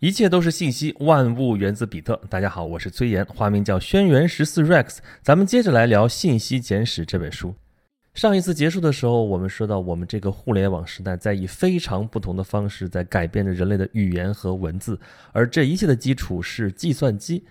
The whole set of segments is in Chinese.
一切都是信息，万物源自比特。大家好，我是崔岩，花名叫轩辕十四 Rex。咱们接着来聊《信息简史》这本书。上一次结束的时候，我们说到我们这个互联网时代在以非常不同的方式在改变着人类的语言和文字，而这一切的基础是计算机。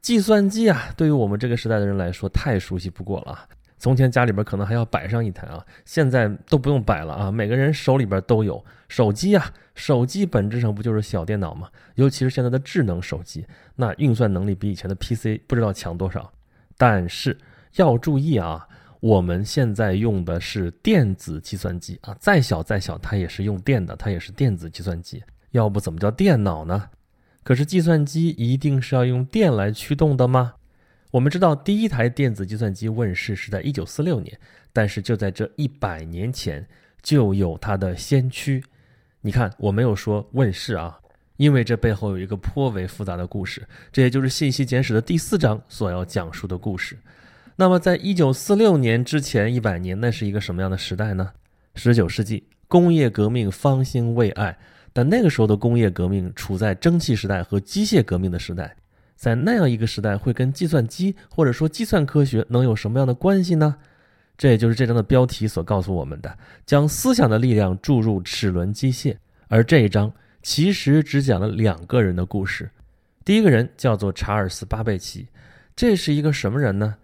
计算机啊，对于我们这个时代的人来说太熟悉不过了。从前家里边可能还要摆上一台啊，现在都不用摆了啊，每个人手里边都有手机啊。手机本质上不就是小电脑吗？尤其是现在的智能手机，那运算能力比以前的 PC 不知道强多少。但是要注意啊，我们现在用的是电子计算机啊，再小再小它也是用电的，它也是电子计算机。要不怎么叫电脑呢？可是计算机一定是要用电来驱动的吗？我们知道第一台电子计算机问世是在一九四六年，但是就在这一百年前就有它的先驱。你看，我没有说问世啊，因为这背后有一个颇为复杂的故事，这也就是《信息简史》的第四章所要讲述的故事。那么，在一九四六年之前一百年，那是一个什么样的时代呢？十九世纪，工业革命方兴未艾，但那个时候的工业革命处在蒸汽时代和机械革命的时代。在那样一个时代，会跟计算机或者说计算科学能有什么样的关系呢？这也就是这章的标题所告诉我们的：将思想的力量注入齿轮机械。而这一章其实只讲了两个人的故事。第一个人叫做查尔斯·巴贝奇，这是一个什么人呢？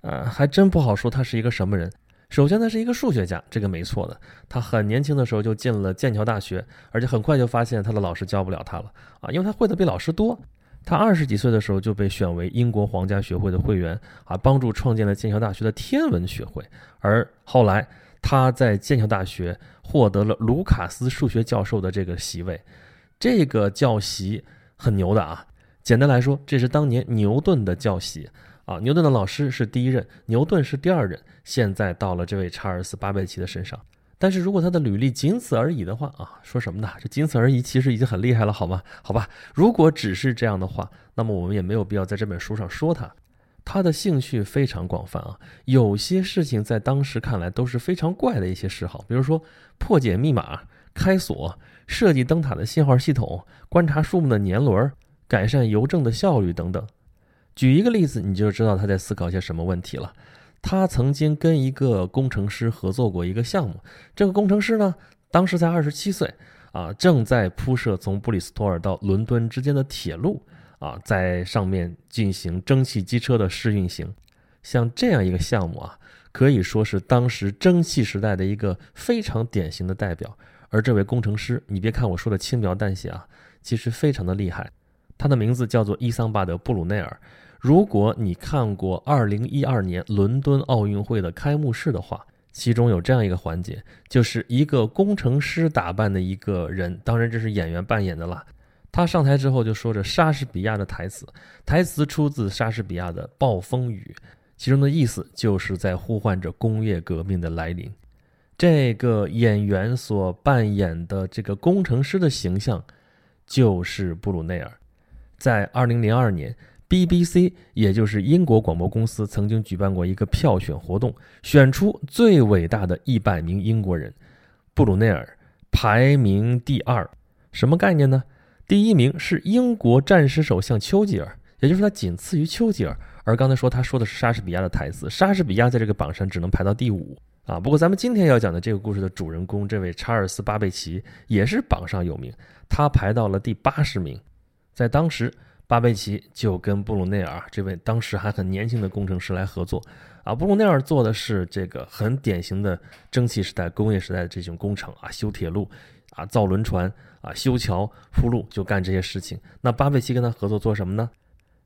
呃，还真不好说他是一个什么人。首先，他是一个数学家，这个没错的。他很年轻的时候就进了剑桥大学，而且很快就发现他的老师教不了他了啊，因为他会的比老师多。他二十几岁的时候就被选为英国皇家学会的会员啊，帮助创建了剑桥大学的天文学会。而后来他在剑桥大学获得了卢卡斯数学教授的这个席位，这个教席很牛的啊。简单来说，这是当年牛顿的教席啊。牛顿的老师是第一任，牛顿是第二任，现在到了这位查尔斯·巴贝奇的身上。但是如果他的履历仅此而已的话啊，说什么呢？这仅此而已其实已经很厉害了，好吗？好吧，如果只是这样的话，那么我们也没有必要在这本书上说他。他的兴趣非常广泛啊，有些事情在当时看来都是非常怪的一些嗜好，比如说破解密码、开锁、设计灯塔的信号系统、观察树木的年轮、改善邮政的效率等等。举一个例子，你就知道他在思考些什么问题了。他曾经跟一个工程师合作过一个项目，这个工程师呢，当时才二十七岁，啊，正在铺设从布里斯托尔到伦敦之间的铁路，啊，在上面进行蒸汽机车的试运行。像这样一个项目啊，可以说是当时蒸汽时代的一个非常典型的代表。而这位工程师，你别看我说的轻描淡写啊，其实非常的厉害。他的名字叫做伊桑巴德·布鲁内尔。如果你看过2012年伦敦奥运会的开幕式的话，其中有这样一个环节，就是一个工程师打扮的一个人，当然这是演员扮演的啦。他上台之后就说着莎士比亚的台词，台词出自莎士比亚的《暴风雨》，其中的意思就是在呼唤着工业革命的来临。这个演员所扮演的这个工程师的形象，就是布鲁内尔。在2002年。BBC，也就是英国广播公司，曾经举办过一个票选活动，选出最伟大的一百名英国人，布鲁内尔排名第二。什么概念呢？第一名是英国战时首相丘吉尔，也就是他仅次于丘吉尔。而刚才说他说的是莎士比亚的台词，莎士比亚在这个榜上只能排到第五啊。不过咱们今天要讲的这个故事的主人公，这位查尔斯·巴贝奇也是榜上有名，他排到了第八十名，在当时。巴贝奇就跟布鲁内尔这位当时还很年轻的工程师来合作，啊，布鲁内尔做的是这个很典型的蒸汽时代、工业时代的这种工程啊，修铁路，啊，造轮船，啊，修桥铺路，就干这些事情。那巴贝奇跟他合作做什么呢？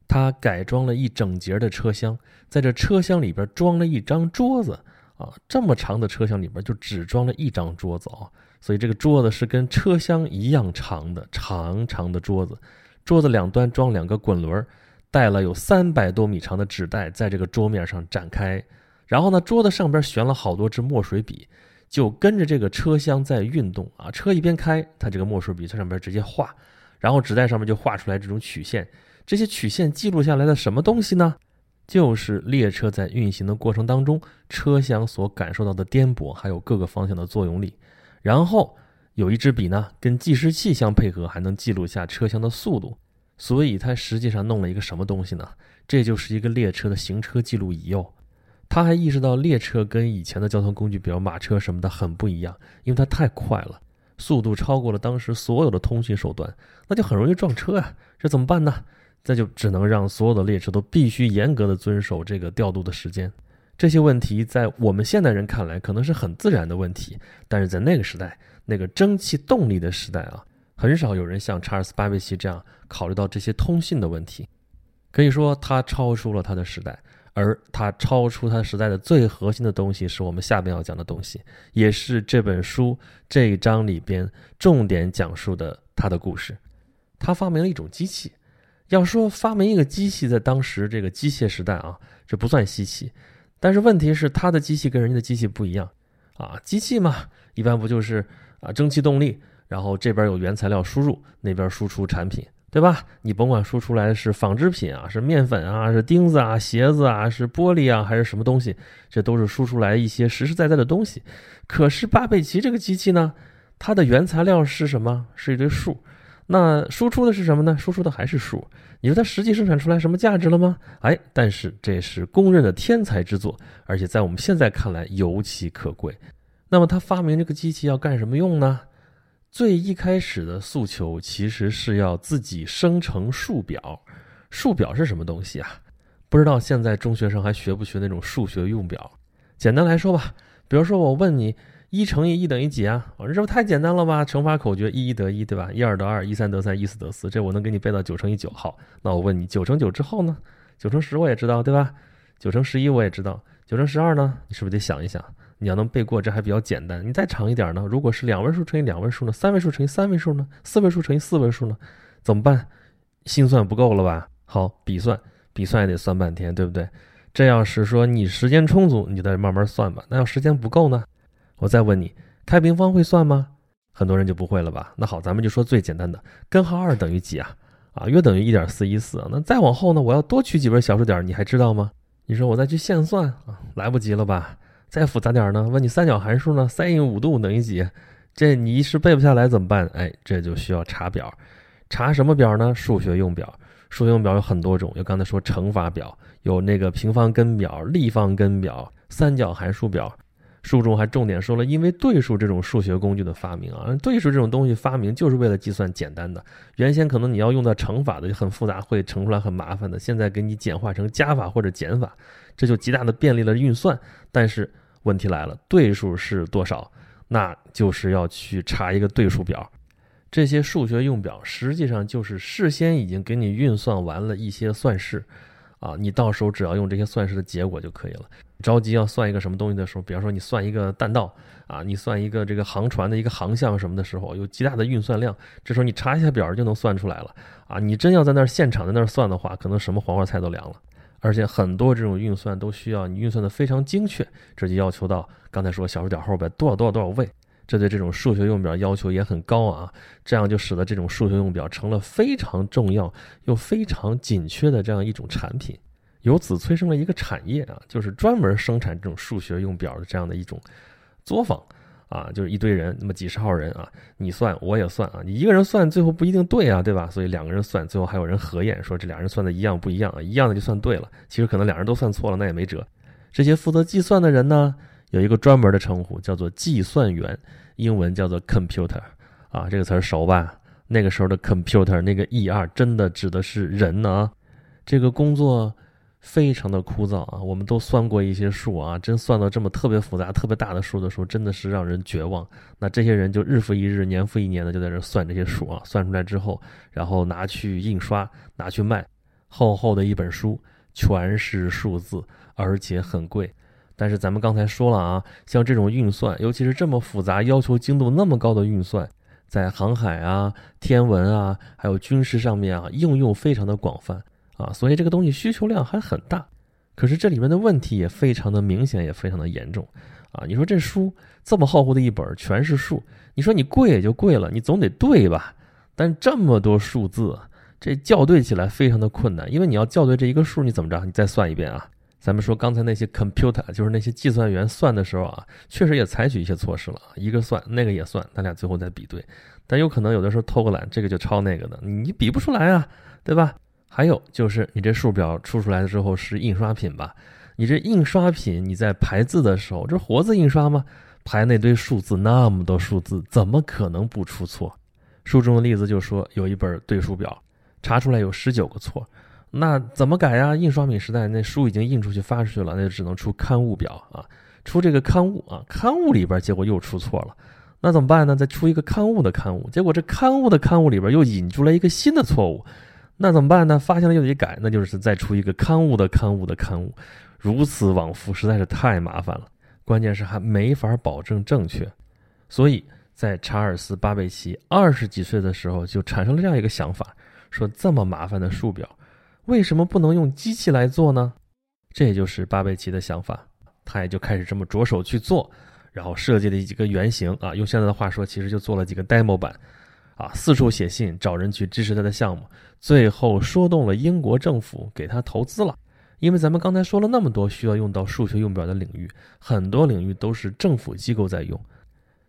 他改装了一整节的车厢，在这车厢里边装了一张桌子，啊，这么长的车厢里边就只装了一张桌子啊，所以这个桌子是跟车厢一样长的长长的桌子。桌子两端装两个滚轮，带了有三百多米长的纸带，在这个桌面上展开。然后呢，桌子上边悬了好多支墨水笔，就跟着这个车厢在运动啊。车一边开，它这个墨水笔在上边直接画，然后纸带上面就画出来这种曲线。这些曲线记录下来的什么东西呢？就是列车在运行的过程当中，车厢所感受到的颠簸，还有各个方向的作用力。然后有一支笔呢，跟计时器相配合，还能记录下车厢的速度。所以他实际上弄了一个什么东西呢？这就是一个列车的行车记录仪哦。他还意识到列车跟以前的交通工具，比如马车什么的很不一样，因为它太快了，速度超过了当时所有的通讯手段，那就很容易撞车呀。这怎么办呢？这就只能让所有的列车都必须严格的遵守这个调度的时间。这些问题在我们现代人看来可能是很自然的问题，但是在那个时代，那个蒸汽动力的时代啊，很少有人像查尔斯·巴贝奇这样考虑到这些通信的问题。可以说，他超出了他的时代，而他超出他时代的最核心的东西，是我们下边要讲的东西，也是这本书这一章里边重点讲述的他的故事。他发明了一种机器。要说发明一个机器，在当时这个机械时代啊，这不算稀奇。但是问题是，他的机器跟人家的机器不一样啊。机器嘛，一般不就是啊蒸汽动力，然后这边有原材料输入，那边输出产品，对吧？你甭管输出来是纺织品啊，是面粉啊，是钉子啊，鞋子啊，是玻璃啊，还是什么东西，这都是输出来一些实实在在的东西。可是巴贝奇这个机器呢，它的原材料是什么？是一堆数。那输出的是什么呢？输出的还是数。你说它实际生产出来什么价值了吗？哎，但是这是公认的天才之作，而且在我们现在看来尤其可贵。那么他发明这个机器要干什么用呢？最一开始的诉求其实是要自己生成数表。数表是什么东西啊？不知道现在中学生还学不学那种数学用表？简单来说吧，比如说我问你。一乘以一等于几啊？我说这不太简单了吧？乘法口诀一一得一，对吧？一二得二，一三得三，一四得四，这我能给你背到九乘以九号。那我问你，九乘九之后呢？九乘十我也知道，对吧？九乘十一我也知道，九乘十二呢？你是不是得想一想？你要能背过，这还比较简单。你再长一点呢？如果是两位数乘以两位数呢？三位数乘以三位数呢？四位数乘以四位数呢？怎么办？心算不够了吧？好，笔算，笔算也得算半天，对不对？这要是说你时间充足，你就再慢慢算吧。那要时间不够呢？我再问你，开平方会算吗？很多人就不会了吧？那好，咱们就说最简单的，根号二等于几啊？啊，约等于一点四一四。那再往后呢？我要多取几位小数点，你还知道吗？你说我再去现算啊，来不及了吧？再复杂点呢？问你三角函数呢？sin 五度等于几？这你一时背不下来怎么办？哎，这就需要查表，查什么表呢？数学用表。数学用表有很多种，有刚才说乘法表，有那个平方根表、立方根表、三角函数表。书中还重点说了，因为对数这种数学工具的发明啊，对数这种东西发明就是为了计算简单的。原先可能你要用到乘法的就很复杂，会乘出来很麻烦的。现在给你简化成加法或者减法，这就极大的便利了运算。但是问题来了，对数是多少？那就是要去查一个对数表。这些数学用表实际上就是事先已经给你运算完了一些算式。啊，你到时候只要用这些算式的结果就可以了。着急要算一个什么东西的时候，比方说你算一个弹道啊，你算一个这个航船的一个航向什么的时候，有极大的运算量，这时候你查一下表就能算出来了。啊，你真要在那儿现场在那儿算的话，可能什么黄花菜都凉了。而且很多这种运算都需要你运算的非常精确，这就要求到刚才说小数点后边多少多少多少位。这对这种数学用表要求也很高啊，这样就使得这种数学用表成了非常重要又非常紧缺的这样一种产品，由此催生了一个产业啊，就是专门生产这种数学用表的这样的一种作坊啊，就是一堆人，那么几十号人啊，你算我也算啊，你一个人算最后不一定对啊，对吧？所以两个人算，最后还有人核验，说这俩人算的一样不一样啊，一样的就算对了，其实可能两人都算错了，那也没辙。这些负责计算的人呢，有一个专门的称呼，叫做计算员。英文叫做 computer，啊，这个词儿熟吧？那个时候的 computer，那个 e r 真的指的是人呢。这个工作非常的枯燥啊，我们都算过一些数啊，真算到这么特别复杂、特别大的数的时候，真的是让人绝望。那这些人就日复一日、年复一年的就在这算这些数啊，算出来之后，然后拿去印刷、拿去卖，厚厚的一本书，全是数字，而且很贵。但是咱们刚才说了啊，像这种运算，尤其是这么复杂、要求精度那么高的运算，在航海啊、天文啊，还有军事上面啊，应用非常的广泛啊，所以这个东西需求量还很大。可是这里面的问题也非常的明显，也非常的严重啊。你说这书这么厚厚的一本，全是数，你说你贵也就贵了，你总得对吧？但这么多数字，这校对起来非常的困难，因为你要校对这一个数，你怎么着？你再算一遍啊？咱们说刚才那些 computer，就是那些计算员算的时候啊，确实也采取一些措施了，一个算那个也算，咱俩最后再比对。但有可能有的时候偷个懒，这个就抄那个的，你比不出来啊，对吧？还有就是你这数表出出来的之后是印刷品吧？你这印刷品你在排字的时候，这活字印刷吗？排那堆数字，那么多数字，怎么可能不出错？书中的例子就说有一本对数表，查出来有十九个错。那怎么改呀？印刷品时代，那书已经印出去发出去了，那就只能出刊物表啊，出这个刊物啊，刊物里边结果又出错了，那怎么办呢？再出一个刊物的刊物，结果这刊物的刊物里边又引出来一个新的错误，那怎么办呢？发现了又得改，那就是再出一个刊物的刊物的刊物，如此往复，实在是太麻烦了。关键是还没法保证正确，所以在查尔斯·巴贝奇二十几岁的时候就产生了这样一个想法，说这么麻烦的数表。为什么不能用机器来做呢？这也就是巴贝奇的想法，他也就开始这么着手去做，然后设计了几个原型啊，用现在的话说，其实就做了几个 demo 版，啊，四处写信找人去支持他的项目，最后说动了英国政府给他投资了。因为咱们刚才说了那么多需要用到数学用表的领域，很多领域都是政府机构在用，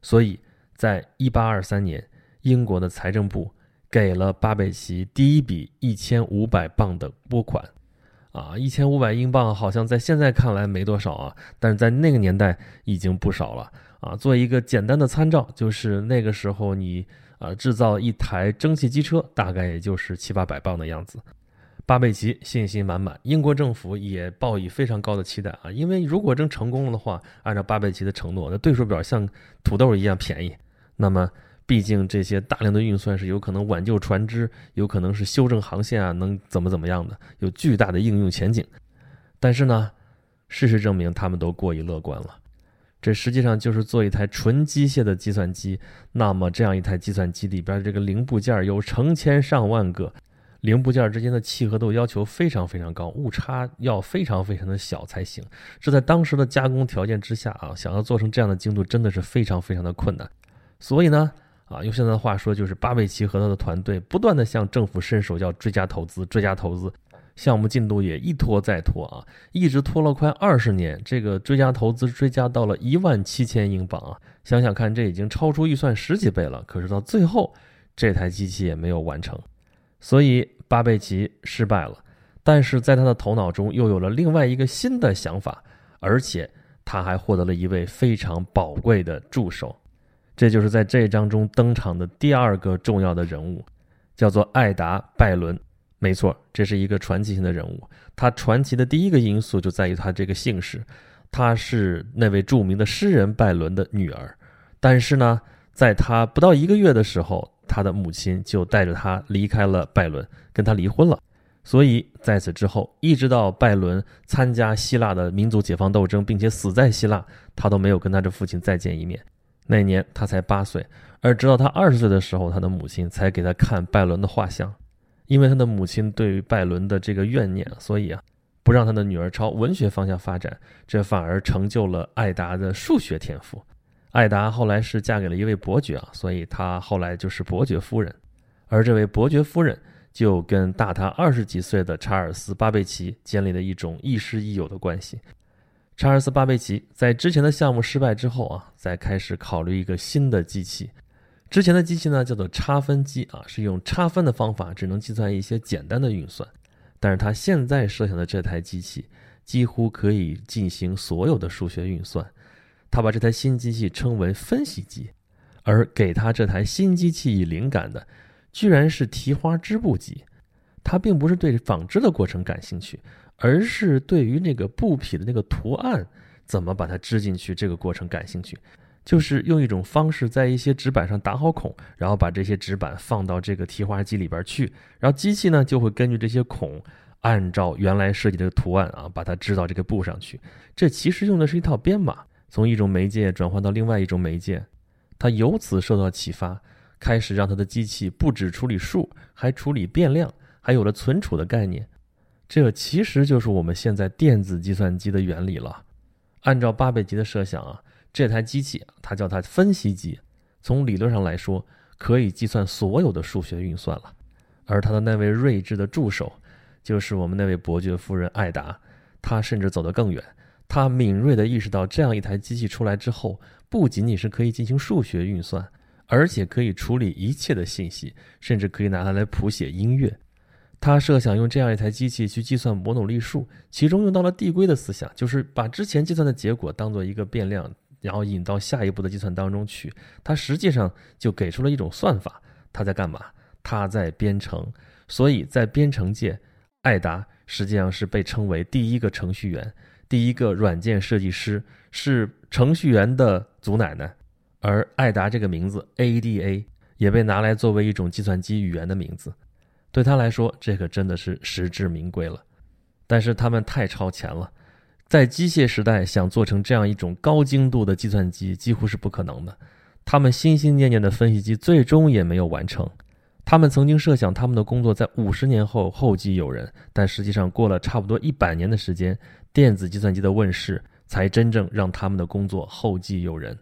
所以在一八二三年，英国的财政部。给了巴贝奇第一笔一千五百磅的拨款，啊，一千五百英镑好像在现在看来没多少啊，但是在那个年代已经不少了啊。做一个简单的参照，就是那个时候你啊制造一台蒸汽机车，大概也就是七八百磅的样子。巴贝奇信心满满，英国政府也抱以非常高的期待啊，因为如果真成功了的话，按照巴贝奇的承诺，那对数表像土豆一样便宜，那么。毕竟这些大量的运算是有可能挽救船只，有可能是修正航线啊，能怎么怎么样的，有巨大的应用前景。但是呢，事实证明他们都过于乐观了。这实际上就是做一台纯机械的计算机，那么这样一台计算机里边这个零部件有成千上万个，零部件之间的契合度要求非常非常高，误差要非常非常的小才行。这在当时的加工条件之下啊，想要做成这样的精度，真的是非常非常的困难。所以呢。啊，用现在的话说，就是巴贝奇和他的团队不断的向政府伸手要追加投资，追加投资，项目进度也一拖再拖啊，一直拖了快二十年。这个追加投资追加到了一万七千英镑啊，想想看，这已经超出预算十几倍了。可是到最后，这台机器也没有完成，所以巴贝奇失败了。但是在他的头脑中又有了另外一个新的想法，而且他还获得了一位非常宝贵的助手。这就是在这一章中登场的第二个重要的人物，叫做艾达·拜伦。没错，这是一个传奇性的人物。他传奇的第一个因素就在于他这个姓氏，他是那位著名的诗人拜伦的女儿。但是呢，在他不到一个月的时候，他的母亲就带着他离开了拜伦，跟他离婚了。所以在此之后，一直到拜伦参加希腊的民族解放斗争，并且死在希腊，他都没有跟他的父亲再见一面。那年他才八岁，而直到他二十岁的时候，他的母亲才给他看拜伦的画像。因为他的母亲对于拜伦的这个怨念，所以啊，不让他的女儿朝文学方向发展，这反而成就了艾达的数学天赋。艾达后来是嫁给了一位伯爵啊，所以她后来就是伯爵夫人。而这位伯爵夫人就跟大他二十几岁的查尔斯·巴贝奇建立了一种亦师亦友的关系。查尔斯·巴贝奇在之前的项目失败之后啊，再开始考虑一个新的机器。之前的机器呢叫做差分机啊，是用差分的方法只能计算一些简单的运算。但是他现在设想的这台机器几乎可以进行所有的数学运算。他把这台新机器称为分析机，而给他这台新机器以灵感的，居然是提花织布机。他并不是对纺织的过程感兴趣。而是对于那个布匹的那个图案怎么把它织进去这个过程感兴趣，就是用一种方式在一些纸板上打好孔，然后把这些纸板放到这个提花机里边去，然后机器呢就会根据这些孔，按照原来设计的图案啊把它织到这个布上去。这其实用的是一套编码，从一种媒介转换到另外一种媒介，他由此受到启发，开始让他的机器不止处理数，还处理变量，还有了存储的概念。这其实就是我们现在电子计算机的原理了。按照巴贝吉的设想啊，这台机器他叫它分析机，从理论上来说可以计算所有的数学运算了。而他的那位睿智的助手，就是我们那位伯爵夫人艾达，他甚至走得更远。他敏锐地意识到，这样一台机器出来之后，不仅仅是可以进行数学运算，而且可以处理一切的信息，甚至可以拿它来谱写音乐。他设想用这样一台机器去计算摩努利数，其中用到了递归的思想，就是把之前计算的结果当做一个变量，然后引到下一步的计算当中去。他实际上就给出了一种算法。他在干嘛？他在编程。所以在编程界，艾达实际上是被称为第一个程序员。第一个软件设计师是程序员的祖奶奶，而艾达这个名字 ADA 也被拿来作为一种计算机语言的名字。对他来说，这可真的是实至名归了。但是他们太超前了，在机械时代想做成这样一种高精度的计算机几乎是不可能的。他们心心念念的分析机最终也没有完成。他们曾经设想他们的工作在五十年后后继有人，但实际上过了差不多一百年的时间，电子计算机的问世才真正让他们的工作后继有人。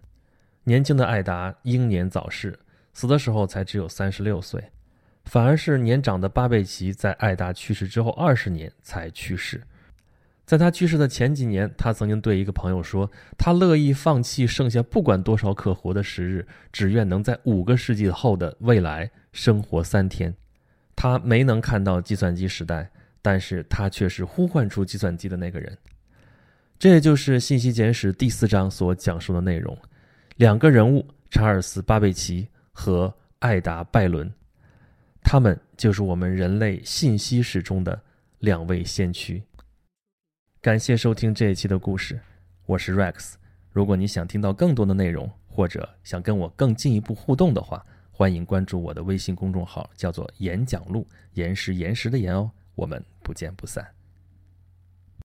年轻的艾达英年早逝，死的时候才只有三十六岁，反而是年长的巴贝奇在艾达去世之后二十年才去世。在他去世的前几年，他曾经对一个朋友说：“他乐意放弃剩下不管多少可活的时日，只愿能在五个世纪后的未来生活三天。”他没能看到计算机时代，但是他却是呼唤出计算机的那个人。这也就是《信息简史》第四章所讲述的内容：两个人物查尔斯·巴贝奇和艾达·拜伦，他们就是我们人类信息史中的两位先驱。感谢收听这一期的故事，我是 Rex。如果你想听到更多的内容，或者想跟我更进一步互动的话，欢迎关注我的微信公众号，叫做“演讲录”，岩石岩石的岩哦。我们不见不散。